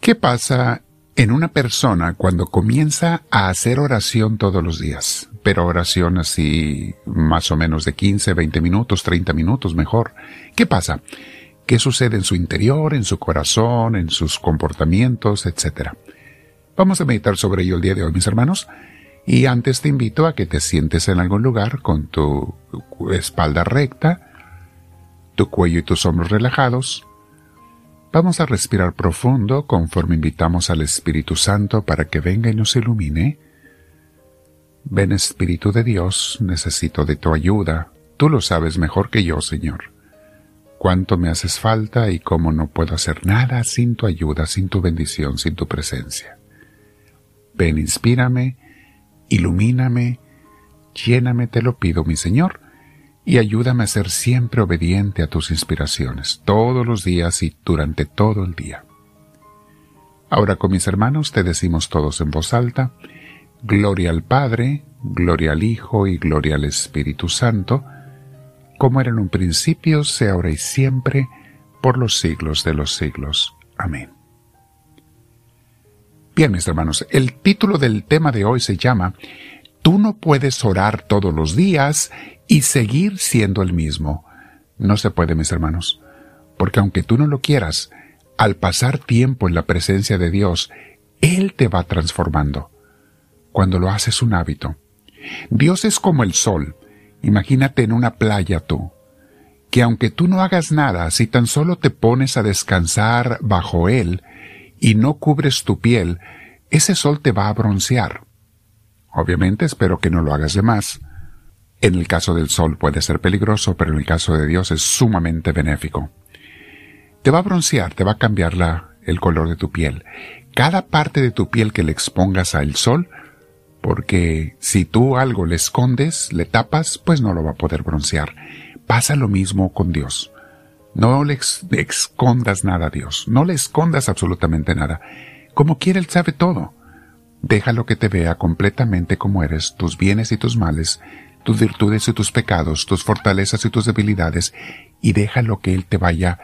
¿Qué pasa en una persona cuando comienza a hacer oración todos los días? Pero oración así más o menos de 15, 20 minutos, 30 minutos mejor. ¿Qué pasa? ¿Qué sucede en su interior, en su corazón, en sus comportamientos, etcétera? Vamos a meditar sobre ello el día de hoy, mis hermanos. Y antes te invito a que te sientes en algún lugar con tu espalda recta, tu cuello y tus hombros relajados. Vamos a respirar profundo conforme invitamos al Espíritu Santo para que venga y nos ilumine. Ven Espíritu de Dios, necesito de tu ayuda. Tú lo sabes mejor que yo, Señor. Cuánto me haces falta y cómo no puedo hacer nada sin tu ayuda, sin tu bendición, sin tu presencia. Ven, inspírame ilumíname, lléname, te lo pido, mi Señor, y ayúdame a ser siempre obediente a tus inspiraciones, todos los días y durante todo el día. Ahora con mis hermanos te decimos todos en voz alta, Gloria al Padre, Gloria al Hijo y Gloria al Espíritu Santo, como era en un principio, sea ahora y siempre, por los siglos de los siglos. Amén. Bien, mis hermanos, el título del tema de hoy se llama Tú no puedes orar todos los días y seguir siendo el mismo. No se puede, mis hermanos, porque aunque tú no lo quieras, al pasar tiempo en la presencia de Dios, Él te va transformando. Cuando lo haces un hábito. Dios es como el sol. Imagínate en una playa tú, que aunque tú no hagas nada, si tan solo te pones a descansar bajo Él, y no cubres tu piel, ese sol te va a broncear. Obviamente espero que no lo hagas de más. En el caso del sol puede ser peligroso, pero en el caso de Dios es sumamente benéfico. Te va a broncear, te va a cambiar la, el color de tu piel. Cada parte de tu piel que le expongas al sol, porque si tú algo le escondes, le tapas, pues no lo va a poder broncear. Pasa lo mismo con Dios. No le escondas nada a Dios, no le escondas absolutamente nada. Como quiere Él sabe todo. Déjalo que te vea completamente como eres, tus bienes y tus males, tus virtudes y tus pecados, tus fortalezas y tus debilidades, y déjalo que Él te vaya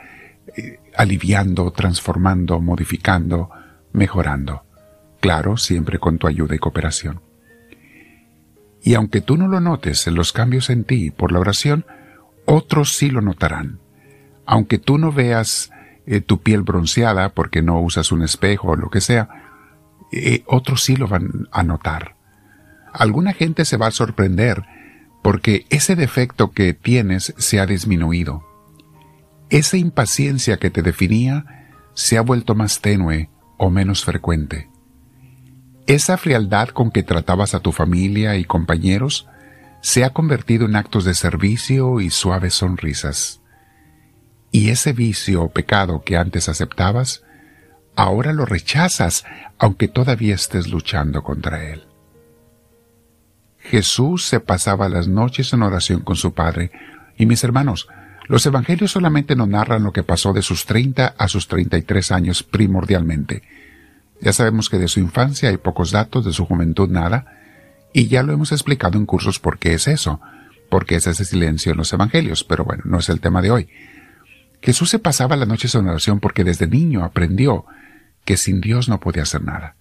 eh, aliviando, transformando, modificando, mejorando. Claro, siempre con tu ayuda y cooperación. Y aunque tú no lo notes en los cambios en ti por la oración, otros sí lo notarán aunque tú no veas eh, tu piel bronceada porque no usas un espejo o lo que sea, eh, otros sí lo van a notar. Alguna gente se va a sorprender porque ese defecto que tienes se ha disminuido. Esa impaciencia que te definía se ha vuelto más tenue o menos frecuente. Esa frialdad con que tratabas a tu familia y compañeros se ha convertido en actos de servicio y suaves sonrisas. Y ese vicio o pecado que antes aceptabas, ahora lo rechazas aunque todavía estés luchando contra él. Jesús se pasaba las noches en oración con su Padre, y mis hermanos, los evangelios solamente nos narran lo que pasó de sus 30 a sus 33 años primordialmente. Ya sabemos que de su infancia hay pocos datos, de su juventud nada, y ya lo hemos explicado en cursos por qué es eso, por qué es ese silencio en los evangelios, pero bueno, no es el tema de hoy. Jesús se pasaba la noche en oración porque desde niño aprendió que sin Dios no podía hacer nada,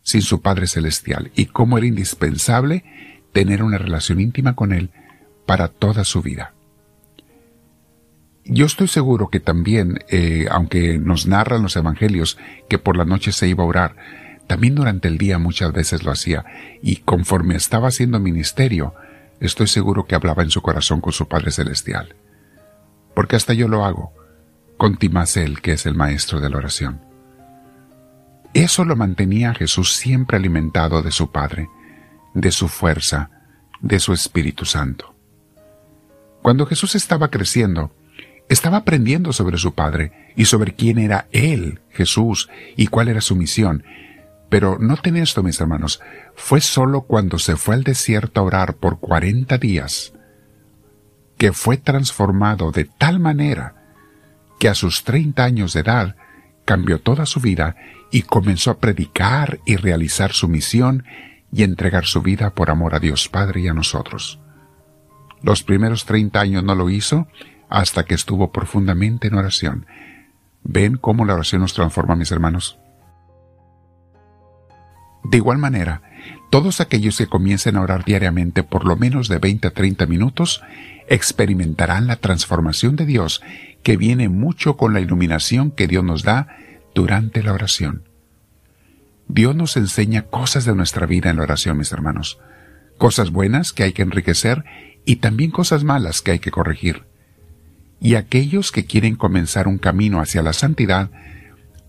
sin su Padre Celestial, y cómo era indispensable tener una relación íntima con Él para toda su vida. Yo estoy seguro que también, eh, aunque nos narran los evangelios que por la noche se iba a orar, también durante el día muchas veces lo hacía, y conforme estaba haciendo ministerio, estoy seguro que hablaba en su corazón con su Padre Celestial porque hasta yo lo hago, con Timasel, que es el maestro de la oración. Eso lo mantenía Jesús siempre alimentado de su Padre, de su fuerza, de su Espíritu Santo. Cuando Jesús estaba creciendo, estaba aprendiendo sobre su Padre y sobre quién era Él, Jesús, y cuál era su misión. Pero noten esto, mis hermanos, fue solo cuando se fue al desierto a orar por cuarenta días, que fue transformado de tal manera que a sus 30 años de edad cambió toda su vida y comenzó a predicar y realizar su misión y entregar su vida por amor a Dios Padre y a nosotros. Los primeros 30 años no lo hizo hasta que estuvo profundamente en oración. ¿Ven cómo la oración nos transforma, mis hermanos? De igual manera, todos aquellos que comiencen a orar diariamente por lo menos de 20 a 30 minutos experimentarán la transformación de Dios que viene mucho con la iluminación que Dios nos da durante la oración. Dios nos enseña cosas de nuestra vida en la oración, mis hermanos. Cosas buenas que hay que enriquecer y también cosas malas que hay que corregir. Y aquellos que quieren comenzar un camino hacia la santidad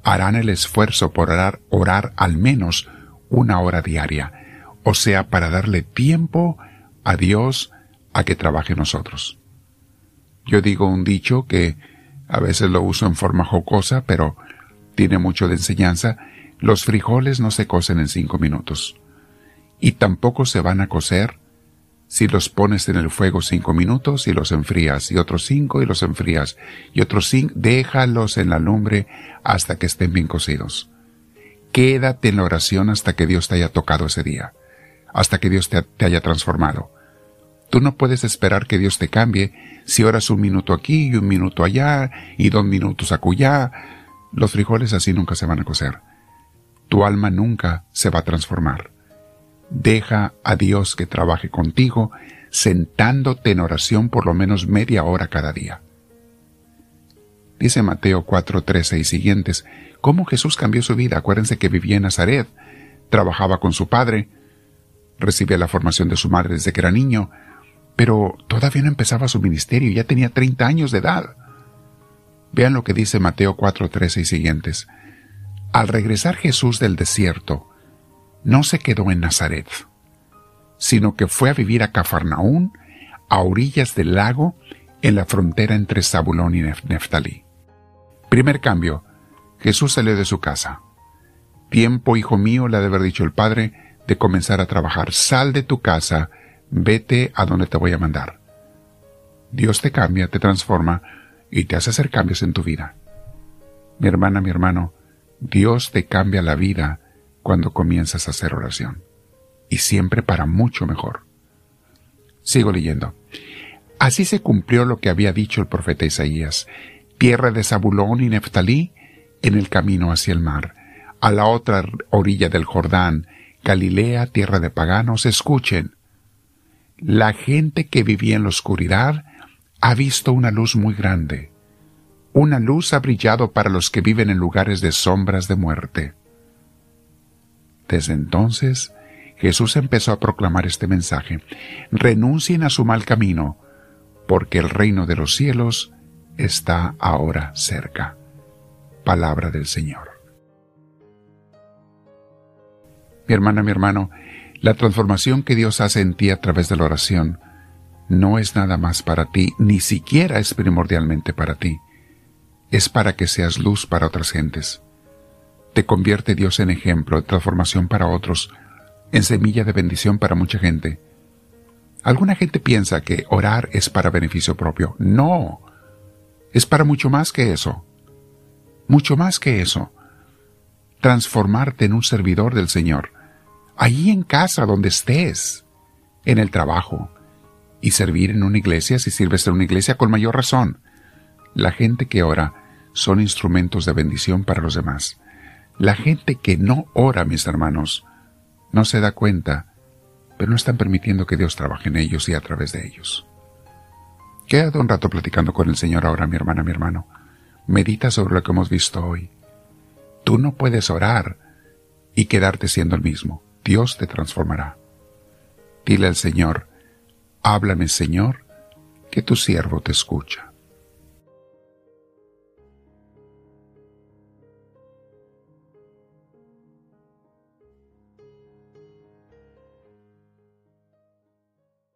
harán el esfuerzo por orar, orar al menos una hora diaria, o sea, para darle tiempo a Dios a que trabaje nosotros. Yo digo un dicho que a veces lo uso en forma jocosa, pero tiene mucho de enseñanza. Los frijoles no se cocen en cinco minutos. Y tampoco se van a cocer si los pones en el fuego cinco minutos y los enfrías, y otros cinco y los enfrías, y otros cinco, déjalos en la lumbre hasta que estén bien cocidos. Quédate en la oración hasta que Dios te haya tocado ese día, hasta que Dios te, te haya transformado. Tú no puedes esperar que Dios te cambie si oras un minuto aquí y un minuto allá y dos minutos acullá. Los frijoles así nunca se van a cocer. Tu alma nunca se va a transformar. Deja a Dios que trabaje contigo sentándote en oración por lo menos media hora cada día. Dice Mateo 4, 13 y siguientes, cómo Jesús cambió su vida. Acuérdense que vivía en Nazaret, trabajaba con su padre, recibía la formación de su madre desde que era niño, pero todavía no empezaba su ministerio, ya tenía 30 años de edad. Vean lo que dice Mateo 4, 13 y siguientes. Al regresar Jesús del desierto, no se quedó en Nazaret, sino que fue a vivir a Cafarnaún, a orillas del lago, en la frontera entre Zabulón y Neftalí. Primer cambio, Jesús salió de su casa. Tiempo, hijo mío, le ha de haber dicho el Padre, de comenzar a trabajar. Sal de tu casa, vete a donde te voy a mandar. Dios te cambia, te transforma y te hace hacer cambios en tu vida. Mi hermana, mi hermano, Dios te cambia la vida cuando comienzas a hacer oración. Y siempre para mucho mejor. Sigo leyendo. Así se cumplió lo que había dicho el profeta Isaías. Tierra de Zabulón y Neftalí, en el camino hacia el mar, a la otra orilla del Jordán, Galilea, tierra de paganos, escuchen. La gente que vivía en la oscuridad ha visto una luz muy grande. Una luz ha brillado para los que viven en lugares de sombras de muerte. Desde entonces, Jesús empezó a proclamar este mensaje. Renuncien a su mal camino, porque el reino de los cielos está ahora cerca. Palabra del Señor. Mi hermana, mi hermano, la transformación que Dios hace en ti a través de la oración no es nada más para ti, ni siquiera es primordialmente para ti. Es para que seas luz para otras gentes. Te convierte Dios en ejemplo de transformación para otros, en semilla de bendición para mucha gente. Alguna gente piensa que orar es para beneficio propio. No, es para mucho más que eso. Mucho más que eso. Transformarte en un servidor del Señor allí en casa, donde estés, en el trabajo, y servir en una iglesia si sirves en una iglesia con mayor razón. La gente que ora son instrumentos de bendición para los demás. La gente que no ora, mis hermanos, no se da cuenta, pero no están permitiendo que Dios trabaje en ellos y a través de ellos. Quédate un rato platicando con el Señor ahora, mi hermana, mi hermano. Medita sobre lo que hemos visto hoy. Tú no puedes orar y quedarte siendo el mismo. Dios te transformará. Dile al Señor, háblame Señor, que tu siervo te escucha.